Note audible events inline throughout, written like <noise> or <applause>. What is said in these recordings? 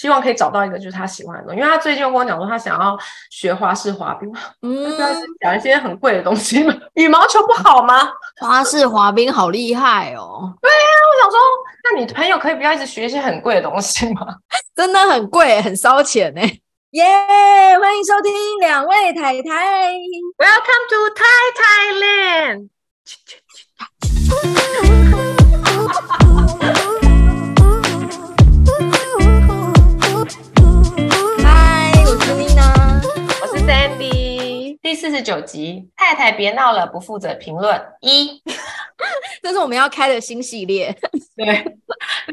希望可以找到一个就是他喜欢的东西，因为他最近跟我讲说他想要学花式滑冰，<laughs> 嗯，讲一些很贵的东西嘛，<laughs> 羽毛球不好吗？花式滑冰好厉害哦！对呀、啊，我想说，那你朋友可以不要一直学一些很贵的东西吗？<laughs> 真的很贵，很烧钱呢。耶！Yeah, 欢迎收听两位太太，Welcome to Thai Thailand。第四十九集，太太别闹了，不负责评论一，<laughs> 这是我们要开的新系列。<laughs> 对，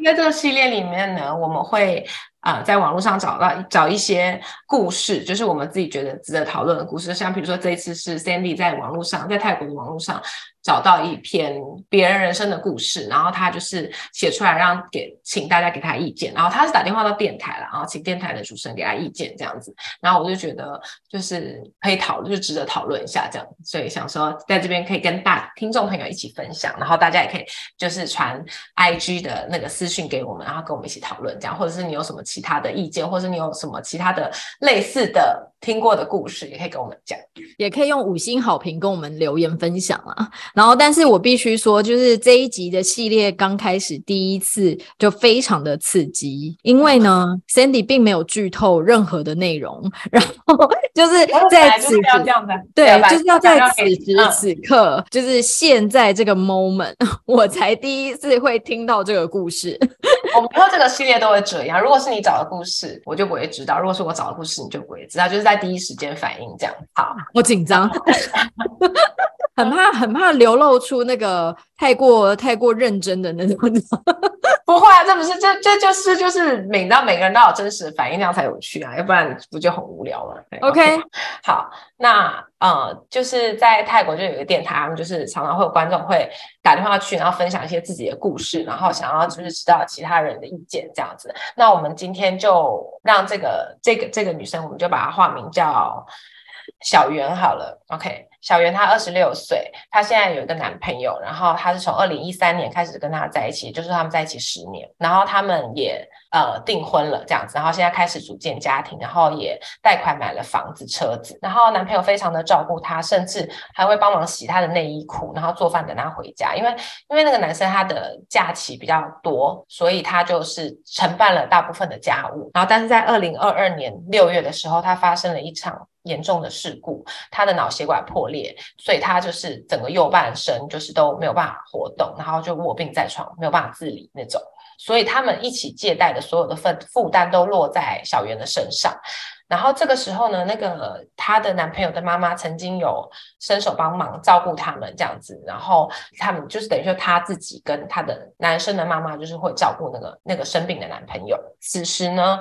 在这个系列里面呢，我们会。啊、呃，在网络上找到找一些故事，就是我们自己觉得值得讨论的故事。像比如说这一次是 Sandy 在网络上，在泰国的网络上找到一篇别人人生的故事，然后他就是写出来让给请大家给他意见。然后他是打电话到电台了，然后请电台的主持人给他意见这样子。然后我就觉得就是可以讨论，就值得讨论一下这样。所以想说在这边可以跟大听众朋友一起分享，然后大家也可以就是传 IG 的那个私讯给我们，然后跟我们一起讨论这样，或者是你有什么。其他的意见，或者你有什么其他的类似的听过的故事，也可以跟我们讲，也可以用五星好评跟我们留言分享啊。然后，但是我必须说，就是这一集的系列刚开始第一次就非常的刺激，因为呢，Sandy 并没有剧透任何的内容，<laughs> 然后就是在此时，对，就是要在此时此刻，就是现在这个 moment，<laughs> 我才第一次会听到这个故事。我们以后这个系列都会这样，如果是你。找的故事我就不会知道，如果是我找的故事你就不会知道，就是在第一时间反应这样。好，我紧张，很怕很怕流露出那个太过太过认真的那种。<laughs> 不会啊，这不是这这就是就是每到每个人都有真实的反应，那样才有趣啊，要不然不就很无聊了。OK. 好，那呃，就是在泰国就有一个电台，他们就是常常会有观众会打电话去，然后分享一些自己的故事，然后想要就是知道其他人的意见这样子。那我们今天就让这个这个这个女生，我们就把她化名叫小袁好了。OK。小袁她二十六岁，她现在有一个男朋友，然后她是从二零一三年开始跟他在一起，就是他们在一起十年，然后他们也呃订婚了这样子，然后现在开始组建家庭，然后也贷款买了房子车子，然后男朋友非常的照顾她，甚至还会帮忙洗她的内衣裤，然后做饭等她回家，因为因为那个男生他的假期比较多，所以他就是承办了大部分的家务，然后但是在二零二二年六月的时候，他发生了一场。严重的事故，他的脑血管破裂，所以他就是整个右半身就是都没有办法活动，然后就卧病在床，没有办法自理那种。所以他们一起借贷的所有的负负担都落在小圆的身上。然后这个时候呢，那个她的男朋友的妈妈曾经有伸手帮忙照顾他们这样子，然后他们就是等于说她自己跟她的男生的妈妈就是会照顾那个那个生病的男朋友。此时呢。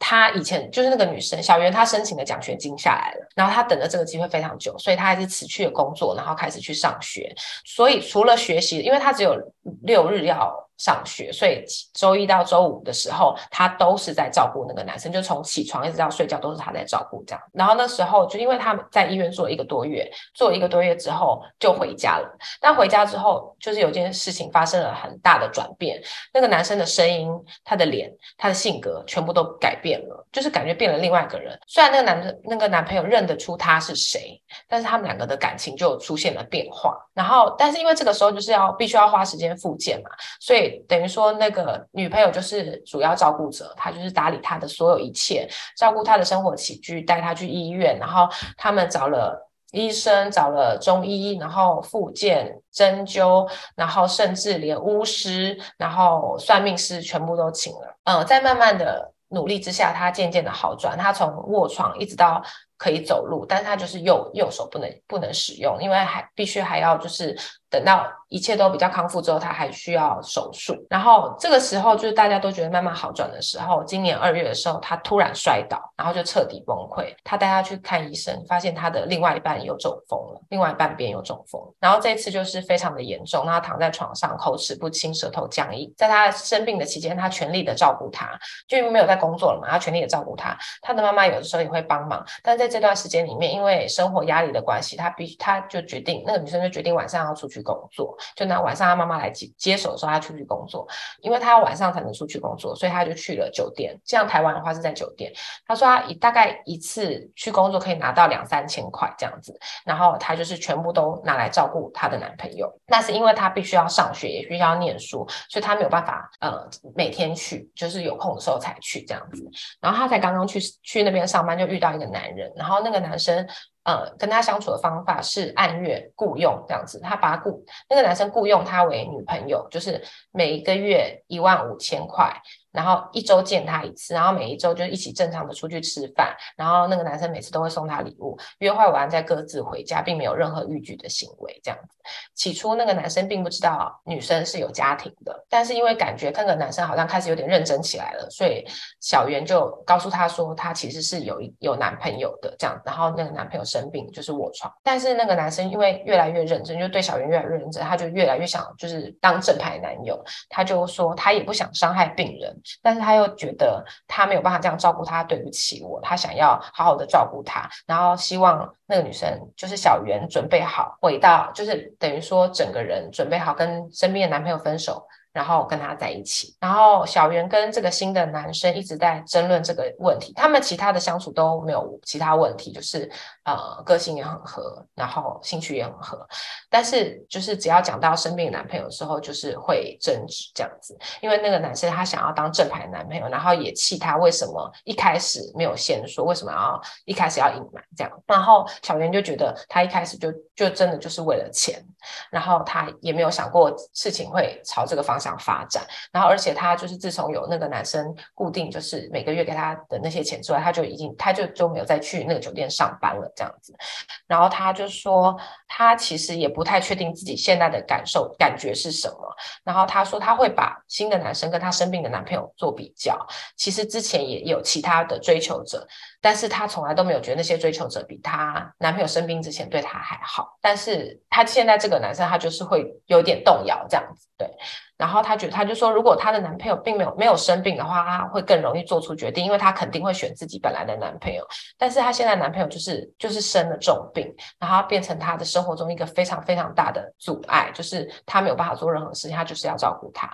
她以前就是那个女生小圆，她申请的奖学金下来了，然后她等了这个机会非常久，所以她还是辞去了工作，然后开始去上学。所以除了学习，因为她只有六日要。上学，所以周一到周五的时候，他都是在照顾那个男生，就从起床一直到睡觉都是他在照顾这样。然后那时候就因为他们在医院做了一个多月，做了一个多月之后就回家了。但回家之后，就是有件事情发生了很大的转变，那个男生的声音、他的脸、他的性格全部都改变了，就是感觉变了另外一个人。虽然那个男的那个男朋友认得出他是谁，但是他们两个的感情就出现了变化。然后，但是因为这个时候就是要必须要花时间复健嘛，所以。等于说，那个女朋友就是主要照顾者，她就是打理他的所有一切，照顾他的生活起居，带他去医院，然后他们找了医生，找了中医，然后复健、针灸，然后甚至连巫师，然后算命师全部都请了。嗯，在慢慢的努力之下，他渐渐的好转，他从卧床一直到。可以走路，但是他就是右右手不能不能使用，因为还必须还要就是等到一切都比较康复之后，他还需要手术。然后这个时候就是大家都觉得慢慢好转的时候，今年二月的时候，他突然摔倒，然后就彻底崩溃。他带他去看医生，发现他的另外一半有中风了，另外半边有中风。然后这次就是非常的严重，他躺在床上，口齿不清，舌头僵硬。在他生病的期间，他全力的照顾他，就因为没有在工作了嘛，他全力的照顾他。他的妈妈有的时候也会帮忙，但在这段时间里面，因为生活压力的关系，他必须他就决定那个女生就决定晚上要出去去工作，就拿晚上他妈妈来接接手的时候，他出去工作，因为他要晚上才能出去工作，所以他就去了酒店。像台湾的话是在酒店，他说他一大概一次去工作可以拿到两三千块这样子，然后他就是全部都拿来照顾他的男朋友。那是因为他必须要上学，也必须要念书，所以他没有办法呃每天去，就是有空的时候才去这样子。然后他才刚刚去去那边上班，就遇到一个男人，然后那个男生呃跟他相处的方法是按月雇佣这样子，他把雇那个男生雇佣他为女朋友，就是每一个月一万五千块。然后一周见他一次，然后每一周就一起正常的出去吃饭，然后那个男生每次都会送他礼物，约会完再各自回家，并没有任何逾矩的行为。这样子，起初那个男生并不知道女生是有家庭的，但是因为感觉那个男生好像开始有点认真起来了，所以小圆就告诉他说，他其实是有一有男朋友的这样。然后那个男朋友生病就是卧床，但是那个男生因为越来越认真，就对小圆越来越认真，他就越来越想就是当正牌男友。他就说他也不想伤害病人。但是他又觉得他没有办法这样照顾她，对不起我，他想要好好的照顾她，然后希望那个女生就是小圆准备好回到，就是等于说整个人准备好跟身边的男朋友分手。然后跟他在一起，然后小圆跟这个新的男生一直在争论这个问题。他们其他的相处都没有其他问题，就是呃个性也很合，然后兴趣也很合。但是就是只要讲到生病男朋友的时候，就是会争执这样子。因为那个男生他想要当正牌男朋友，然后也气他为什么一开始没有先说，为什么要一开始要隐瞒这样。然后小圆就觉得他一开始就就真的就是为了钱，然后他也没有想过事情会朝这个方向。想发展，然后而且他就是自从有那个男生固定就是每个月给他的那些钱之外，他就已经他就就没有再去那个酒店上班了这样子。然后他就说他其实也不太确定自己现在的感受感觉是什么。然后他说他会把新的男生跟他生病的男朋友做比较，其实之前也有其他的追求者，但是她从来都没有觉得那些追求者比她男朋友生病之前对她还好。但是她现在这个男生他就是会有点动摇这样子，对。然后她觉得，她就说，如果她的男朋友并没有没有生病的话，她会更容易做出决定，因为她肯定会选自己本来的男朋友。但是她现在男朋友就是就是生了重病，然后变成她的生活中一个非常非常大的阻碍，就是她没有办法做任何事情，她就是要照顾他。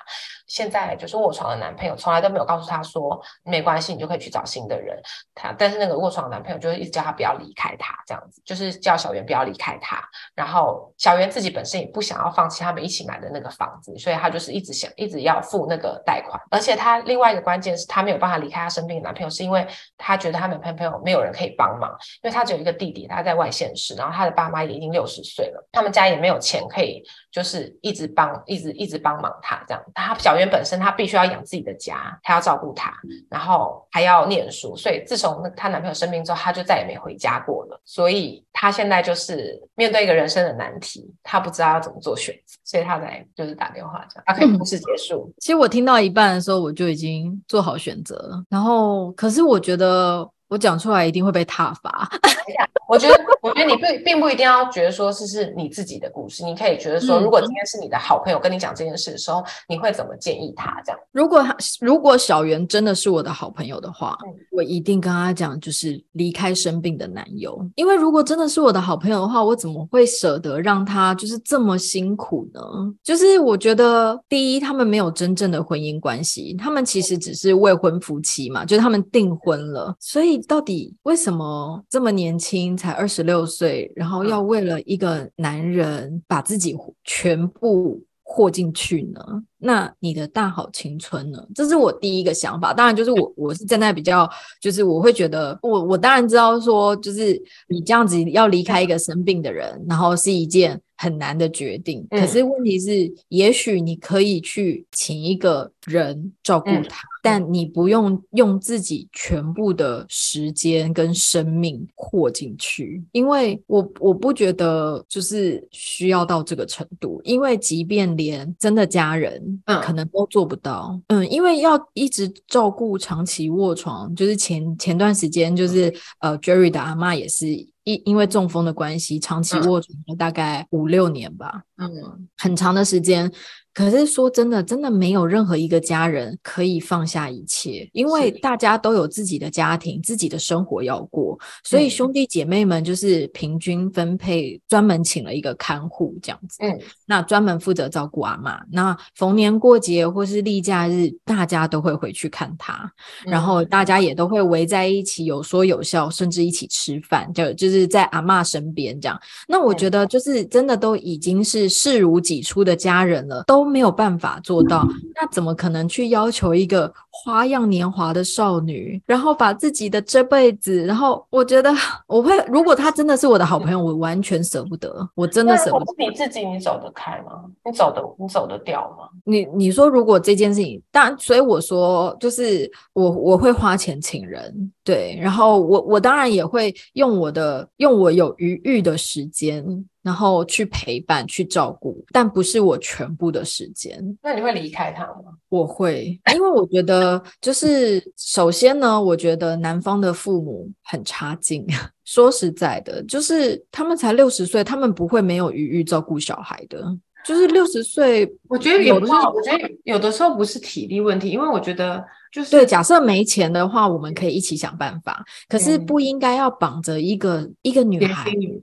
现在就是卧床的男朋友从来都没有告诉他说没关系，你就可以去找新的人。他但是那个卧床的男朋友就是一直叫他不要离开他，这样子就是叫小圆不要离开他。然后小圆自己本身也不想要放弃他们一起买的那个房子，所以他就是。一直想一直要付那个贷款，而且他另外一个关键是他没有办法离开他生病的男朋友，是因为他觉得他没有朋友，没有人可以帮忙，因为他只有一个弟弟，他在外县市，然后他的爸妈也已经六十岁了，他们家也没有钱可以就是一直帮一直一直帮忙他这样。他小圆本身他必须要养自己的家，他要照顾他，然后还要念书，所以自从那她男朋友生病之后，她就再也没回家过了。所以她现在就是面对一个人生的难题，她不知道要怎么做选择，所以她才就是打电话这样。故事结束。其实我听到一半的时候，我就已经做好选择了。然后，可是我觉得。我讲出来一定会被挞伐。<laughs> 我觉得，我觉得你并并不一定要觉得说是是你自己的故事，你可以觉得说，如果今天是你的好朋友跟你讲这件事的时候，你会怎么建议他？这样，如果如果小袁真的是我的好朋友的话，我一定跟他讲，就是离开生病的男友。因为如果真的是我的好朋友的话，我怎么会舍得让他就是这么辛苦呢？就是我觉得，第一，他们没有真正的婚姻关系，他们其实只是未婚夫妻嘛，就是他们订婚了，所以。到底为什么这么年轻，才二十六岁，然后要为了一个男人把自己全部豁进去呢？那你的大好青春呢？这是我第一个想法。当然，就是我我是站在比较，就是我会觉得，我我当然知道说，就是你这样子要离开一个生病的人，然后是一件很难的决定。可是问题是，也许你可以去请一个人照顾他。但你不用用自己全部的时间跟生命豁进去，因为我我不觉得就是需要到这个程度，因为即便连真的家人，嗯，可能都做不到，嗯，因为要一直照顾长期卧床，就是前前段时间就是呃，Jerry 的阿嬷也是。因因为中风的关系，长期卧床了大概五六年吧，嗯，很长的时间。可是说真的，真的没有任何一个家人可以放下一切，因为大家都有自己的家庭、自己的生活要过，所以兄弟姐妹们就是平均分配，专门请了一个看护这样子。嗯，那专门负责照顾阿妈。那逢年过节或是例假日，大家都会回去看他，然后大家也都会围在一起，有说有笑，甚至一起吃饭，就就是在阿妈身边这样。那我觉得就是真的都已经是视如己出的家人了，都。都没有办法做到，那怎么可能去要求一个花样年华的少女，然后把自己的这辈子，然后我觉得 <laughs> 我会，如果他真的是我的好朋友，我完全舍不得，我真的舍不得。你自己，你走得开吗？你走得，你走得掉吗？你你说，如果这件事情，但所以我说，就是我我会花钱请人，对，然后我我当然也会用我的用我有余裕的时间。然后去陪伴、去照顾，但不是我全部的时间。那你会离开他吗？我会，因为我觉得，就是首先呢，我觉得男方的父母很差劲。<laughs> 说实在的，就是他们才六十岁，他们不会没有余裕照顾小孩的。就是六十岁，我觉得有的时候，我觉得有的时候不是体力问题，因为我觉得。就是对，假设没钱的话，我们可以一起想办法。可是不应该要绑着一个、嗯、一个女孩。女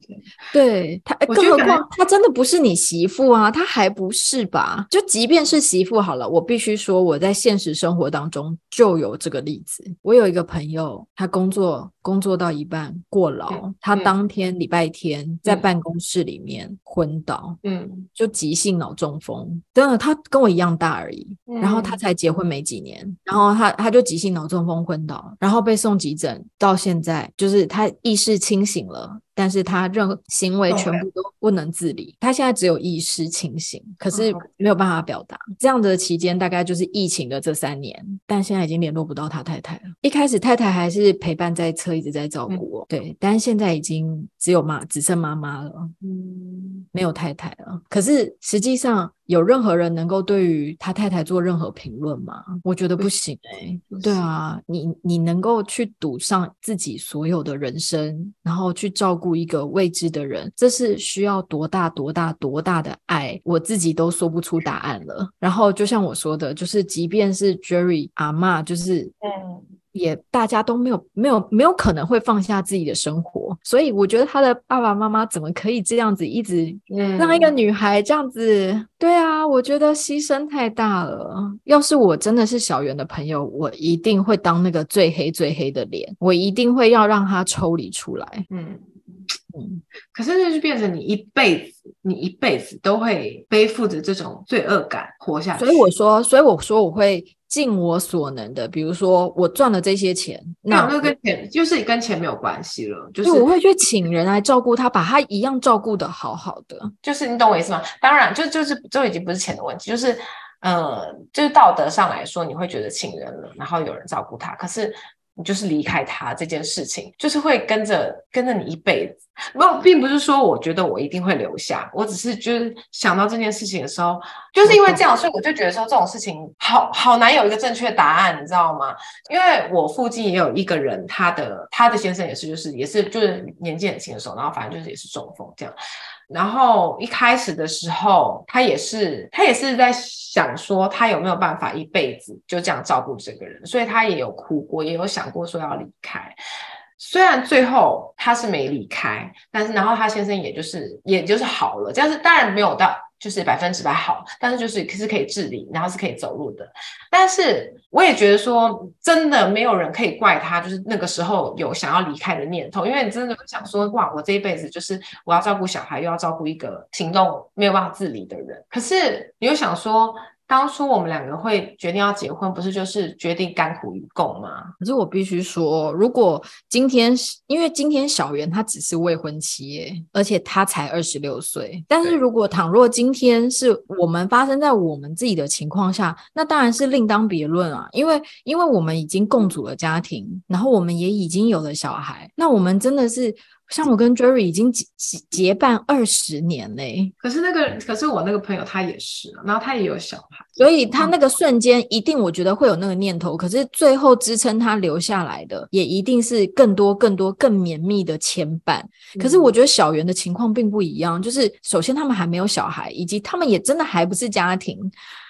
对她，更何况她真的不是你媳妇啊，她还不是吧？就即便是媳妇好了，我必须说我在现实生活当中就有这个例子。我有一个朋友，他工作工作到一半过劳，嗯、他当天礼拜天在办公室里面昏倒，嗯，就急性脑中风。真的，他跟我一样大而已，嗯、然后他才结婚没几年，然后。他他就急性脑中风昏倒，然后被送急诊，到现在就是他意识清醒了。但是他任何行为全部都不能自理，他现在只有意识清醒，可是没有办法表达。这样的期间大概就是疫情的这三年，但现在已经联络不到他太太了。一开始太太还是陪伴在车，一直在照顾我，对，但是现在已经只有妈，只剩妈妈了，嗯，没有太太了。可是实际上有任何人能够对于他太太做任何评论吗？我觉得不行哎。对啊，你你能够去赌上自己所有的人生，然后去照顾。一个未知的人，这是需要多大多大多大的爱，我自己都说不出答案了。然后就像我说的，就是即便是 Jerry 阿嬷，就是嗯，也大家都没有没有没有可能会放下自己的生活，所以我觉得他的爸爸妈妈怎么可以这样子一直让一个女孩这样子？嗯、对啊，我觉得牺牲太大了。要是我真的是小圆的朋友，我一定会当那个最黑最黑的脸，我一定会要让他抽离出来。嗯。嗯，可是那就变成你一辈子，你一辈子都会背负着这种罪恶感活下去。所以我说，所以我说我会尽我所能的，比如说我赚了这些钱，那那跟钱就是跟钱没有关系了，就是我会去请人来照顾他，把他一样照顾的好好的。就是你懂我意思吗？当然，就就是这已经不是钱的问题，就是呃，就是道德上来说，你会觉得请人了，然后有人照顾他，可是。你就是离开他这件事情，就是会跟着跟着你一辈子。不，并不是说我觉得我一定会留下，我只是就是想到这件事情的时候，就是因为这样，所以我就觉得说这种事情好好难有一个正确答案，你知道吗？因为我附近也有一个人，他的他的先生也是，就是也是就是年纪很轻的时候，然后反正就是也是中风这样。然后一开始的时候，他也是他也是在想说，他有没有办法一辈子就这样照顾这个人，所以他也有哭过，也有想过说要离开。虽然最后他是没离开，但是然后他先生也就是也就是好了，这样是当然没有到。就是百分之百好，但是就是是可以治理，然后是可以走路的。但是我也觉得说，真的没有人可以怪他，就是那个时候有想要离开的念头，因为你真的想说，哇，我这一辈子就是我要照顾小孩，又要照顾一个行动没有办法自理的人。可是你又想说。当初我们两个会决定要结婚，不是就是决定甘苦与共吗？可是我必须说，如果今天因为今天小圆她只是未婚妻耶，而且她才二十六岁。但是如果倘若今天是我们发生在我们自己的情况下，那当然是另当别论啊。因为因为我们已经共组了家庭，然后我们也已经有了小孩，那我们真的是。像我跟 Jerry 已经结结伴二十年嘞。可是那个，可是我那个朋友他也是，然后他也有小孩，所以他那个瞬间一定我觉得会有那个念头。可是最后支撑他留下来的，也一定是更多、更多、更绵密的牵绊。可是我觉得小圆的情况并不一样，就是首先他们还没有小孩，以及他们也真的还不是家庭。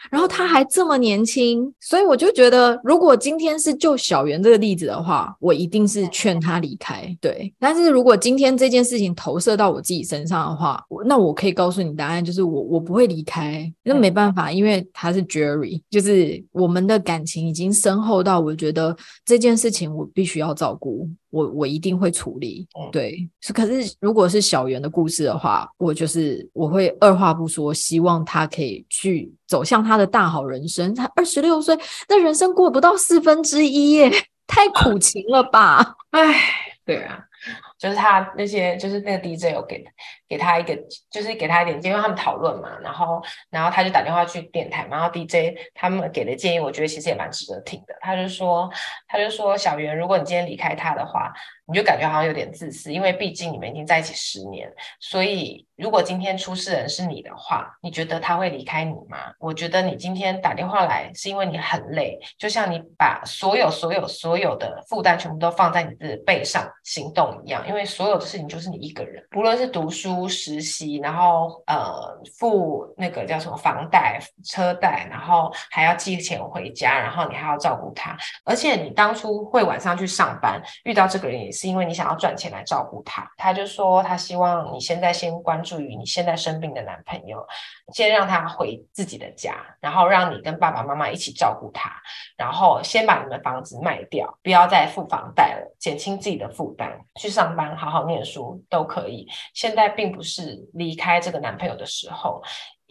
然后他还这么年轻，所以我就觉得，如果今天是就小圆这个例子的话，我一定是劝他离开。对，但是如果今天这件事情投射到我自己身上的话，那我可以告诉你答案，就是我我不会离开，那没办法，因为他是 Jerry，就是我们的感情已经深厚到我觉得这件事情我必须要照顾。我我一定会处理，对，是可是如果是小圆的故事的话，我就是我会二话不说，希望他可以去走向他的大好人生。他二十六岁，那人生过不到四分之一耶，太苦 <laughs> 情了吧？哎，对啊。就是他那些，就是那个 DJ 有给给他一个，就是给他一点建议，因为他们讨论嘛，然后然后他就打电话去电台嘛，然后 DJ 他们给的建议，我觉得其实也蛮值得听的。他就说，他就说小袁，如果你今天离开他的话，你就感觉好像有点自私，因为毕竟你们已经在一起十年，所以如果今天出事人是你的话，你觉得他会离开你吗？我觉得你今天打电话来是因为你很累，就像你把所有所有所有的负担全部都放在你的背上行动一样。因为所有的事情就是你一个人，不论是读书、实习，然后呃付那个叫什么房贷、车贷，然后还要寄钱回家，然后你还要照顾他，而且你当初会晚上去上班，遇到这个人也是因为你想要赚钱来照顾他。他就说他希望你现在先关注于你现在生病的男朋友，先让他回自己的家，然后让你跟爸爸妈妈一起照顾他，然后先把你们房子卖掉，不要再付房贷了，减轻自己的负担，去上班。好好念书都可以。现在并不是离开这个男朋友的时候，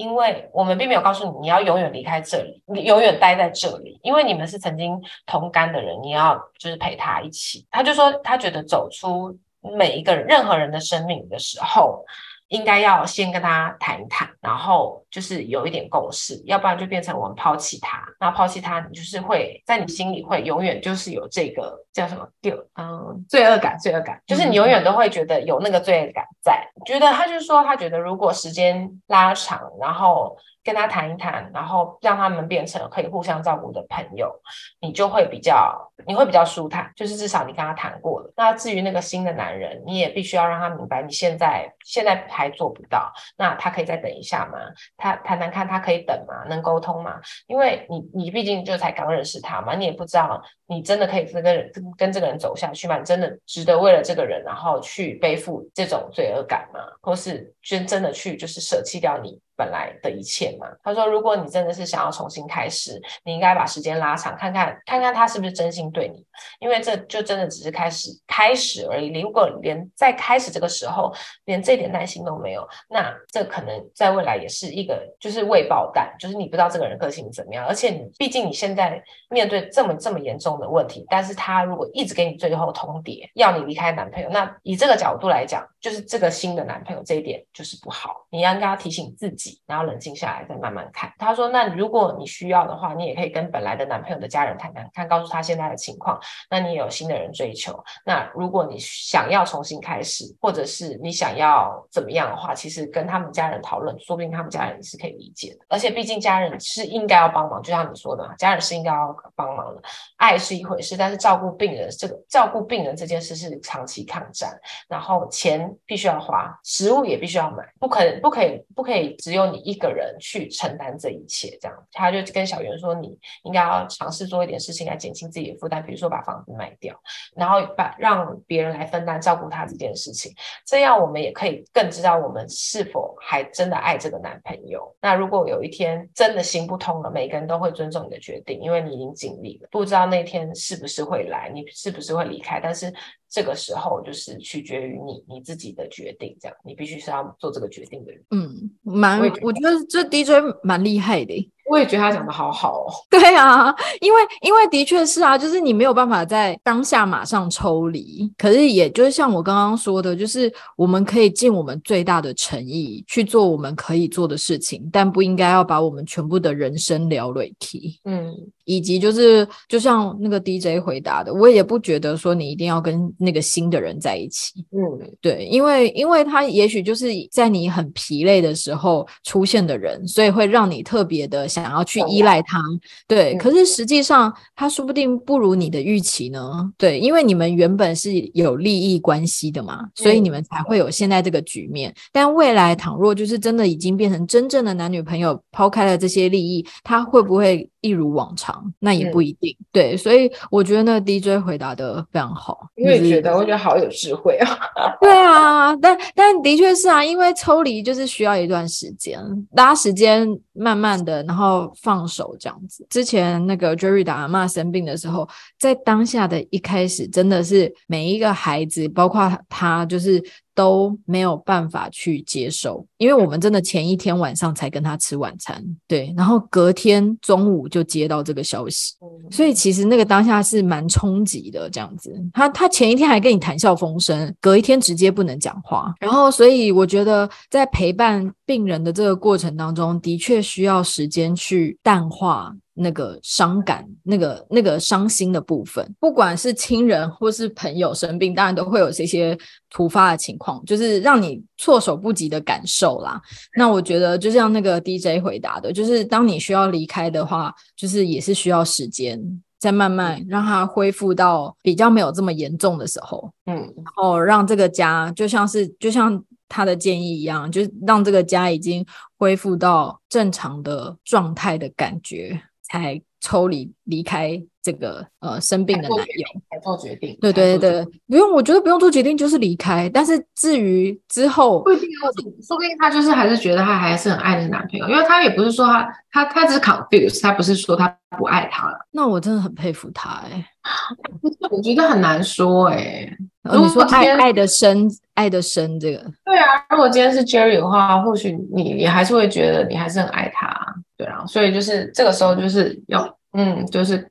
因为我们并没有告诉你你要永远离开这里，你永远待在这里，因为你们是曾经同甘的人，你要就是陪他一起。他就说他觉得走出每一个人任何人的生命的时候。应该要先跟他谈一谈，然后就是有一点共识，要不然就变成我们抛弃他。那抛弃他，你就是会在你心里会永远就是有这个叫什么丢嗯罪恶感，罪恶感，就是你永远都会觉得有那个罪恶感在。觉得他就是说，他觉得如果时间拉长，然后。跟他谈一谈，然后让他们变成可以互相照顾的朋友，你就会比较，你会比较舒坦。就是至少你跟他谈过了。那至于那个新的男人，你也必须要让他明白，你现在现在还做不到，那他可以再等一下吗？他谈谈看，他可以等吗？能沟通吗？因为你你毕竟就才刚认识他嘛，你也不知道你真的可以跟跟跟这个人走下去吗？你真的值得为了这个人然后去背负这种罪恶感吗？或是真真的去就是舍弃掉你本来的一切嘛，他说，如果你真的是想要重新开始，你应该把时间拉长，看看看看他是不是真心对你，因为这就真的只是开始开始而已。如果连在开始这个时候连这点耐心都没有，那这可能在未来也是一个就是未爆弹，就是你不知道这个人个性怎么样，而且你毕竟你现在面对这么这么严重的问题，但是他如果一直给你最后通牒，要你离开男朋友，那以这个角度来讲，就是这个新的男朋友这一点就是不好，你应该要提醒自己。然后冷静下来，再慢慢看。他说：“那如果你需要的话，你也可以跟本来的男朋友的家人谈谈看，告诉他现在的情况。那你也有新的人追求。那如果你想要重新开始，或者是你想要怎么样的话，其实跟他们家人讨论，说不定他们家人是可以理解的。而且毕竟家人是应该要帮忙，就像你说的，家人是应该要帮忙的。爱是一回事，但是照顾病人这个照顾病人这件事是长期抗战，然后钱必须要花，食物也必须要买，不可不可以不可以只有。”你一个人去承担这一切，这样他就跟小圆说：“你应该要尝试做一点事情来减轻自己的负担，比如说把房子卖掉，然后把让别人来分担照顾他这件事情。这样我们也可以更知道我们是否还真的爱这个男朋友。那如果有一天真的行不通了，每个人都会尊重你的决定，因为你已经尽力了。不知道那天是不是会来，你是不是会离开，但是。”这个时候就是取决于你你自己的决定，这样你必须是要做这个决定的人。嗯，蛮，我觉得这 DJ 蛮厉害的。我也觉得他讲的好好哦。<laughs> 对啊，因为因为的确是啊，就是你没有办法在当下马上抽离，可是也就是像我刚刚说的，就是我们可以尽我们最大的诚意去做我们可以做的事情，但不应该要把我们全部的人生聊累体。嗯。以及就是，就像那个 DJ 回答的，我也不觉得说你一定要跟那个新的人在一起。嗯，对，因为因为他也许就是在你很疲累的时候出现的人，所以会让你特别的想要去依赖他。对，可是实际上他说不定不如你的预期呢。对，因为你们原本是有利益关系的嘛，所以你们才会有现在这个局面。但未来倘若就是真的已经变成真正的男女朋友，抛开了这些利益，他会不会？一如往常，那也不一定。嗯、对，所以我觉得那个 DJ 回答的非常好。我也觉得，我觉得好有智慧啊。<laughs> 对啊，但但的确是啊，因为抽离就是需要一段时间，拉时间，慢慢的，然后放手这样子。之前那个 Jerry 的阿嬷生病的时候，在当下的一开始，真的是每一个孩子，包括他，就是。都没有办法去接受，因为我们真的前一天晚上才跟他吃晚餐，对，然后隔天中午就接到这个消息，所以其实那个当下是蛮冲击的，这样子。他他前一天还跟你谈笑风生，隔一天直接不能讲话，然后所以我觉得在陪伴病人的这个过程当中，的确需要时间去淡化。那个伤感，那个那个伤心的部分，不管是亲人或是朋友生病，当然都会有这些突发的情况，就是让你措手不及的感受啦。那我觉得，就像那个 DJ 回答的，就是当你需要离开的话，就是也是需要时间，再慢慢让它恢复到比较没有这么严重的时候，嗯，然后让这个家就像是就像他的建议一样，就是让这个家已经恢复到正常的状态的感觉。才抽离离开这个呃生病的男友，才做决定。对对对对，不用，我觉得不用做决定，就是离开。但是至于之后，不一定要，说不定他就是还是觉得他还是很爱那个男朋友，因为他也不是说他他他只是 confused，他不是说他不爱他了。那我真的很佩服他哎、欸，<laughs> 我觉得很难说哎、欸。你说爱爱的深，爱的深，这个对啊。如果今天是 Jerry 的话，或许你也还是会觉得你还是很爱他。对啊，所以就是这个时候就是要，嗯，就是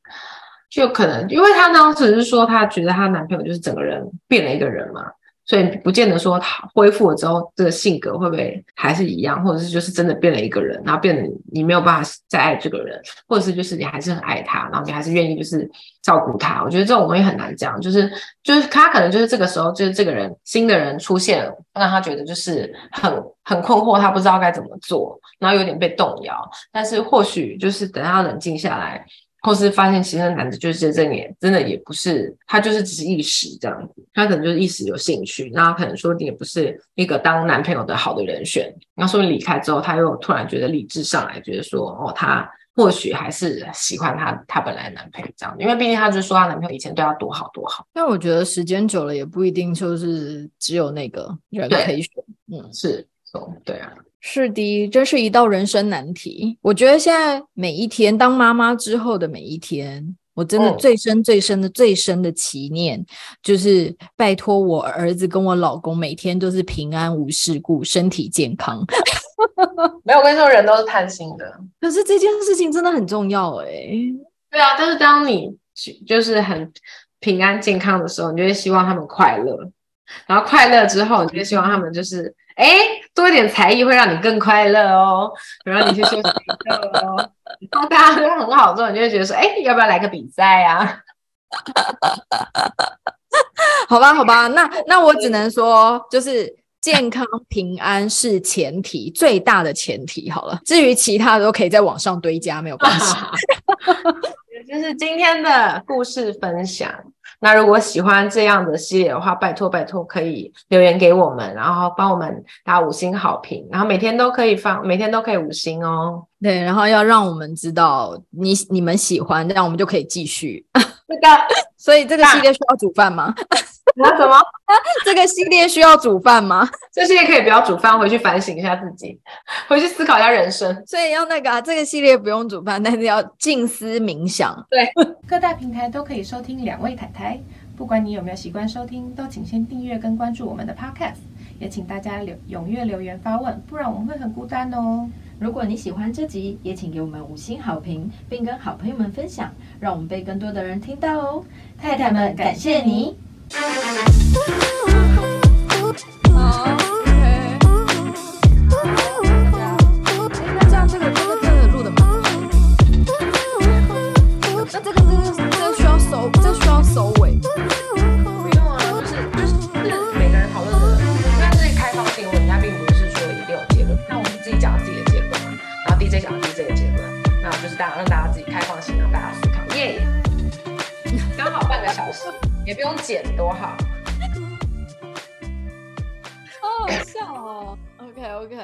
就可能，因为她当时是说她觉得她男朋友就是整个人变了一个人嘛。所以不见得说他恢复了之后，这个性格会不会还是一样，或者是就是真的变了一个人，然后变得你没有办法再爱这个人，或者是就是你还是很爱他，然后你还是愿意就是照顾他。我觉得这种东西很难讲，就是就是他可能就是这个时候就是这个人新的人出现，让他觉得就是很很困惑，他不知道该怎么做，然后有点被动摇。但是或许就是等他冷静下来。或是发现其实那男的就是这点真的也不是，他就是只是一时这样子，他可能就是一时有兴趣，那他可能说你也不是一个当男朋友的好的人选。那说离开之后，他又突然觉得理智上来，觉得说哦，他或许还是喜欢他他本来的男朋友这样，因为毕竟他就说他男朋友以前对他多好多好。但我觉得时间久了也不一定就是只有那个人可以选，嗯，是，哦，对啊。是的，这是一道人生难题。我觉得现在每一天当妈妈之后的每一天，我真的最深、最深的、最深的祈念，就是拜托我儿子跟我老公每天都是平安无事故、身体健康。<laughs> 没有，我跟你说，人都是贪心的。可是这件事情真的很重要哎。对啊，但是当你就是很平安健康的时候，你就会希望他们快乐。然后快乐之后，你就希望他们就是。哎，多一点才艺会让你更快乐哦，然后你去休息一下哦，然后大家都很好做，你就会觉得说，哎，要不要来个比赛啊？<laughs> 好吧，好吧，那那我只能说，就是健康平安是前提，最大的前提。好了，至于其他的都可以在网上堆加，没有关系。<laughs> 就是今天的故事分享。那如果喜欢这样的系列的话，拜托拜托可以留言给我们，然后帮我们打五星好评，然后每天都可以放，每天都可以五星哦。对，然后要让我们知道你你们喜欢，这样我们就可以继续。是的，<laughs> 所以这个系列需要煮饭吗？<laughs> 什么？<laughs> 这个系列需要煮饭吗？<laughs> 这系列可以不要煮饭，回去反省一下自己，<laughs> 回去思考一下人生。所以要那个啊，这个系列不用煮饭，但是要静思冥想。对，各大平台都可以收听两位太太，不管你有没有习惯收听，都请先订阅跟关注我们的 Podcast，也请大家留踊跃留言发问，不然我们会很孤单哦。如果你喜欢这集，也请给我们五星好评，并跟好朋友们分享，让我们被更多的人听到哦。太太们，感谢你。Aww. 也不用剪多好。好好笑哦。Ok ok